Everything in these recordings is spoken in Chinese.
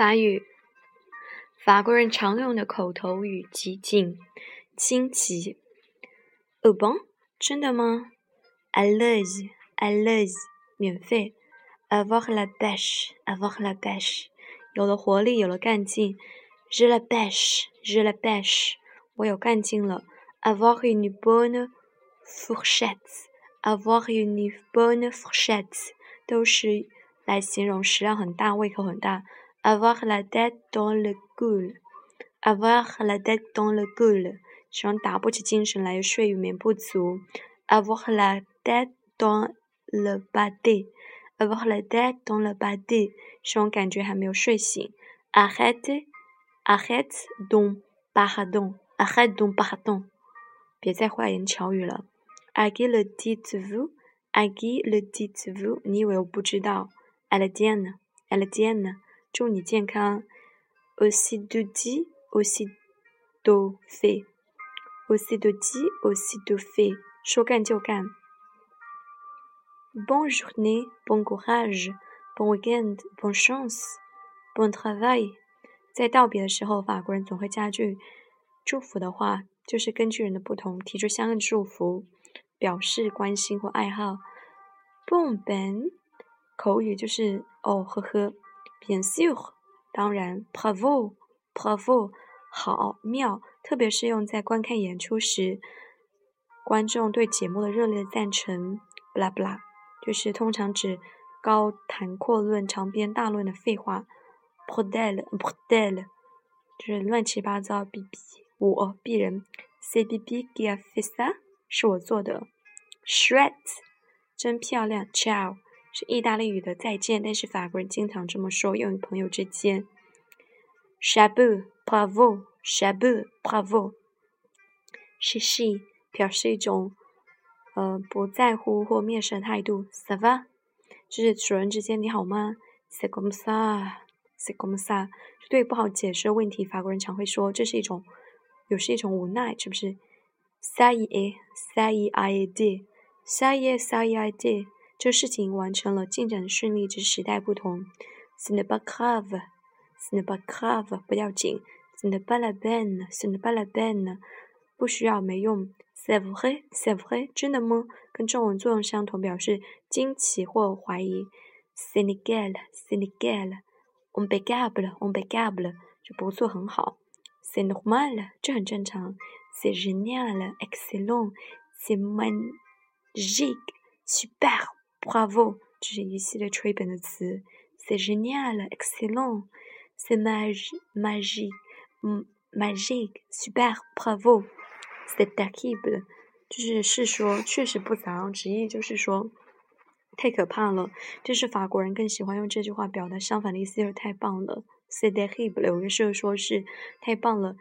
法语，法国人常用的口头语极尽，惊奇。Oh bon？真的吗？Allez，allez，免费。Avoir la pêche，avoir la pêche，有了活力，有了干劲。Je la pêche, je la pêche，我有干劲了。Avoir une bonne fourchette，avoir une bonne fourchette，都是来形容食量很大，胃口很大。avoir la tête dans le goul，avoir la tête dans le goul，形容打不起精神来，睡眠不足。avoir la tête dans le body，avoir la tête dans le body，形容感觉还没有睡醒。arrête，arrête donc pardon，arrête donc pardon，别再花言巧语了。à qui le dites-vous？à qui le dites-vous？你以为我不知道？à la tienne，à la tienne。 祝你健康。Aussi de dit, aussi de fait. Aussi de dit, aussi de fait. 说干就干。Bon journée, bon courage, bon weekend，bon chance, bon travail。在道别的时候，法国人总会加句祝福的话，就是根据人的不同提出相应的祝福，表示关心或爱好。Bon ben，口语就是哦呵呵。Bien sûr，当然，Bravo，Bravo，好妙，特别是用在观看演出时，观众对节目的热烈赞成。blah blah，就是通常指高谈阔论、长篇大论的废话。Bordel，Bordel，就是乱七八糟。B B，我鄙人。，CBB GIA FISA，是我做的。Shreds，真漂亮。Ciao。是意大利语的再见，但是法国人经常这么说，用于朋友之间。s h a b u p r a v o s h a b u p r a v o s h s h e 表示一种呃不在乎或蔑视的态度。s a v a 就是主人之间你好吗？S e c o m s a s e c o m s a 对不好解释的问题，法国人常会说这是一种，有是一种无奈，是不是？S a y e s a y e i d s a y e s a y e i d 这事情完成了，进展顺利，只是时代不同。Ce n'est pas grave，ce n'est pas grave，不要紧。Ce n'est pas la peine，ce n'est pas la peine，不需要，没用。C'est vrai，c'est vrai，真的吗？跟中文作用相同，表示惊奇或怀疑。Sénégal，Sénégal，impeccable，impeccable，就不错，很好。C'est normal，这很正常。C'est génial，excellent，c'est magique，super。Bravo，这是一系列吹捧的词。C'est génial, excellent, c'est magique, magique, super, bravo, c'est terrible，就是是说确实不咋样，直译就是说太可怕了。这是法国人更喜欢用这句话表达相反的意思，就是太棒了。C'est terrible，有个时候说是太棒了。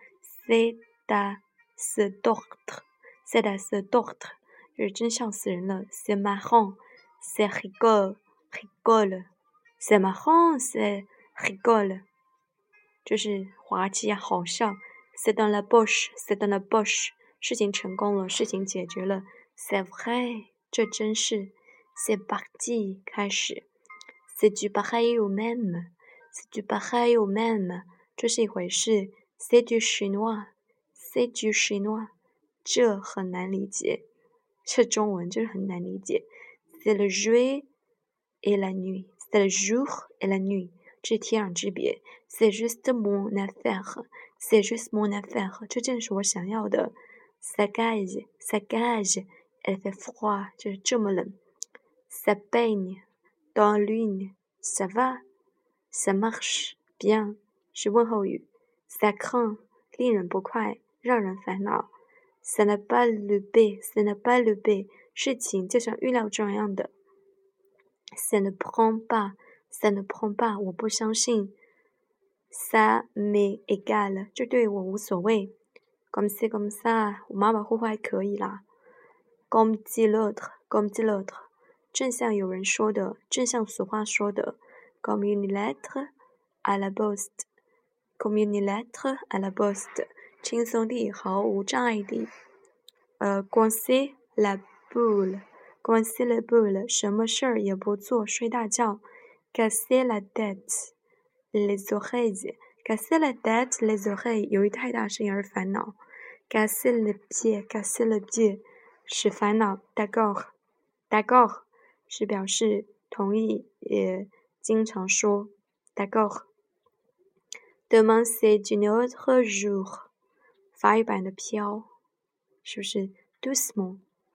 C'est da ce docte, c'est da ce docte，就是真笑死人了。C'est marrant。C'est rigolo, rigolo. C'est marrant, c'est rigolo. 就是滑稽好笑。C'est dans la poche, c'est dans la poche. 事情成功了，事情解决了。C'est vrai，这真是。C'est parti，开始。C'est du pareil au même, c'est du pareil au même. 这是一回事。C'est du chinois, c'est du chinois. 这很难理解，这中文就是很难理解。c'est le jour et la nuit. C'est le jour et la nuit. Je tiens du bien. C'est juste mon affaire. C'est juste mon affaire. Je tiens sur le de Ça gage, ça gage. Elle fait froid. Je tiens le Ça peigne dans l'une. Ça va. Ça marche bien. Je vois au lieu. Ça craint. L'île n'est pas quoi. J'en Ça n'a pas le B. Ça n'a pas le B. 事情就像预料中一样的。Ça ne prend pas, ça ne prend pas，我不相信。Ça m'est égal，这对我无所谓。Comme c'est comme ça，我马马虎虎还可以啦。Comme dit l'autre, comme dit l'autre，正像有人说的，正像俗话说的。Comme une lettre à la poste, comme une lettre à la poste，轻松地，毫无障碍地。呃，coincer la boule, coincer la boule，什么事儿也不做，睡大觉。Casser la tête, les oreilles，casser la tête les oreilles，由于太大声而烦恼。casser le pied，casser le pied，使烦恼。d'accord，d'accord，是表示同意，也经常说。d'accord。demain c'est un autre jour，法语版的飘，是不是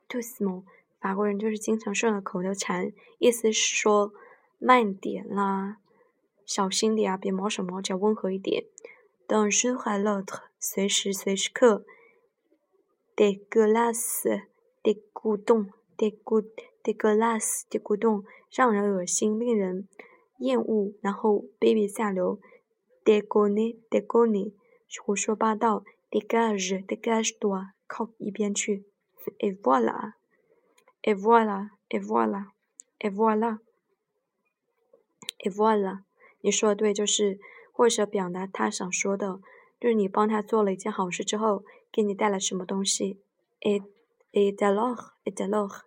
？doucement，doucement，法国人就是经常说的口头禅，意思是说慢点啦。小心点啊，别毛手毛脚，温和一点。D'un jour à l'autre，随时随时刻。Dégueulasse，dégoûtant，dégoût，dégueulasse，dégoûtant，让人恶心，令人厌恶，然后卑鄙下流。Dégonner，dégonner，胡说八道。Dégage，dégage-toi，靠一边去。Et voilà，et voilà，et voilà，et voilà，et voilà。你说的对，就是或者表达他想说的，就是你帮他做了一件好事之后，给你带来什么东西。et et alors? Et alors，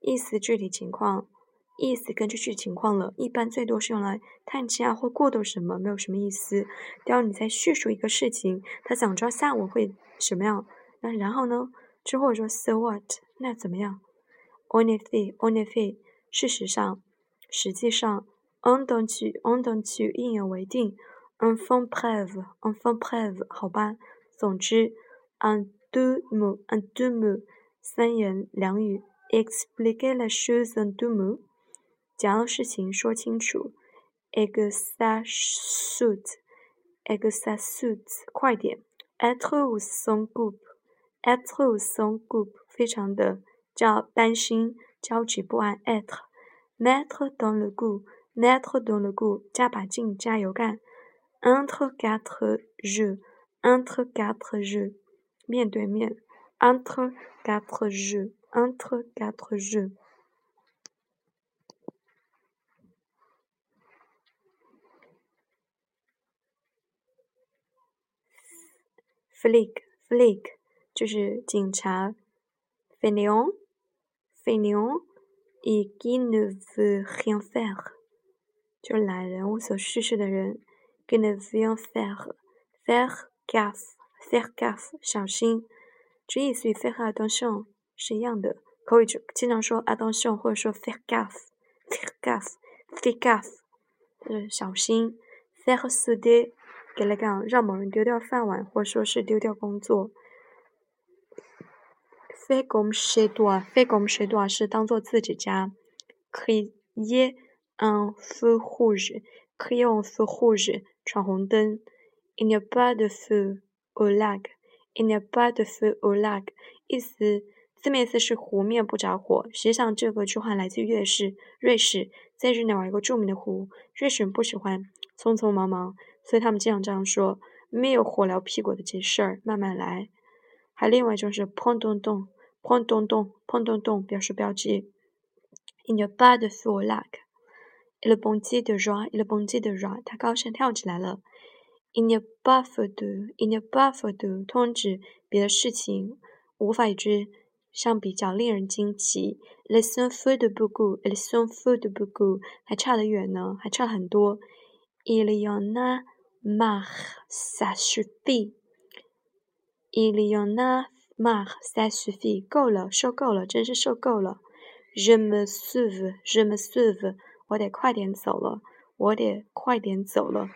意思具体情况，意思根据具体情况了，一般最多是用来叹气啊或过渡什么，没有什么意思。当你在叙述一个事情，他想知道下文会什么样，那然后呢，之后说，so what? 那怎么样？on if they，on if they。事实上，实际上，on don't you，on don't you 一言为定。on phone preve，on phone preve。好吧，总之，on do mo，on do mo。三言两语，explain the shoes on do mo。讲到事情说清楚。excess suit，excess suit。快点 at rules on good。groupe，être ou sans groupe，非常的叫担心、焦急不安。être，mettre dans le goût。mettre dans le goût，加把劲，加油干。entre quatre jeux，entre quatre jeux，面对面。entre quatre jeux，entre quatre jeux。flic，flic， 就是警察。fainéant，fainéant，et qui ne veut rien faire。就是懒人，无所事事的人。跟着 faire faire gaffe，faire gaffe，小心。这意思与 faire attention 是一样的。口语就经常说 attention，或者说 faire gaffe，faire gaffe，faire gaffe，就是小心。faire souder，给了讲让某人丢掉饭碗，或说是丢掉工作。Faire comme chez toi，faire comme chez toi 是当做自己家。可以耶。un feu rouge, crier un feu rouge, 闯红灯。Il n'y a pas de feu au lac. Il n'y a pas de feu au lac. 意思字面意思是湖面不着火。实际上这个句话来自瑞士，瑞士在日内瓦一个著名的湖。瑞士人不喜欢匆匆忙忙，所以他们经常这样说：没有火燎屁股的这事儿，慢慢来。还另外一种是砰咚咚，砰咚咚，砰咚咚，表示标记。Il n'y a pas de feu au lac. Il bondit de joie, il bondit de joie，他高声跳起来了。Il n'y a pas feu de，il n'y a pas feu de，通指别的事情无法与之相比较，令人惊奇。Les sont feu de beaucoup，les sont feu de beaucoup，还差得远呢，还差很多。Il y en a marre, ça suffit. Y en a marre，ça suffit，够了，受够了，真是受够了。Je me sauve，je me sauve。我得快点走了，我得快点走了。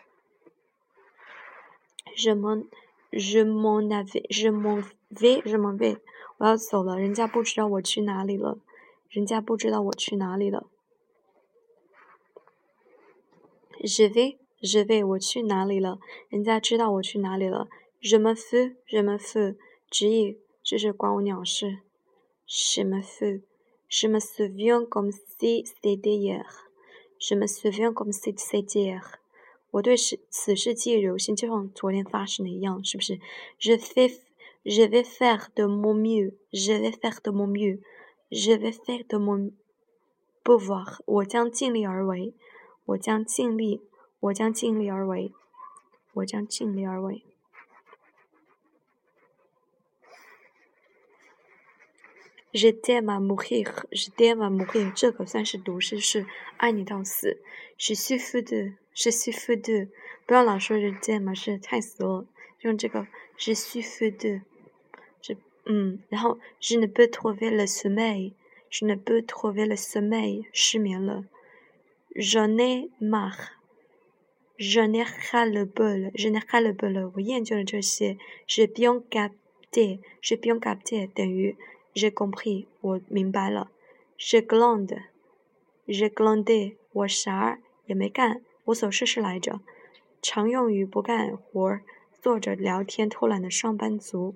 Je m'en je m'en vais je m'en vais je m'en vais，我要走了，人家不知道我去哪里了，人家不知道我去哪里了。Je vais je vais，我去哪里了？人家知道我去哪里了。Je me fous je me fous，直译这是关我鸟事。Je me fous je me souviens comme si c'était hier。什么 souviens comme si c'était hier？我对此此事记忆犹新，就像昨天发生的一样，是不是？Je fais, je vais faire de mon mieux, je vais faire de mon mieux, je vais faire de mon pouvoir。我将尽力而为，我将尽力，我将尽力而为，我将尽力而为。Je t'aime à mourir, je t'aime à mourir，这可算是毒誓，是爱你到死。Je suis fou de je suis fou de，不要老说日见嘛，是太死了，用这个 je suis fou de，这嗯，然后 je ne peux trouver le sommeil，je ne peux trouver le sommeil，失眠了，j'en ai marre，j'en ai ras le bol，je n'ai ras le bol，我厌倦了这些，j'ai bien capté，j'ai bien capté 等于 j'ai compris，我明白了，j'ai glandé，j'ai glandé，我啥也没干。无所事事来着，常用于不干活、坐着聊天、偷懒的上班族。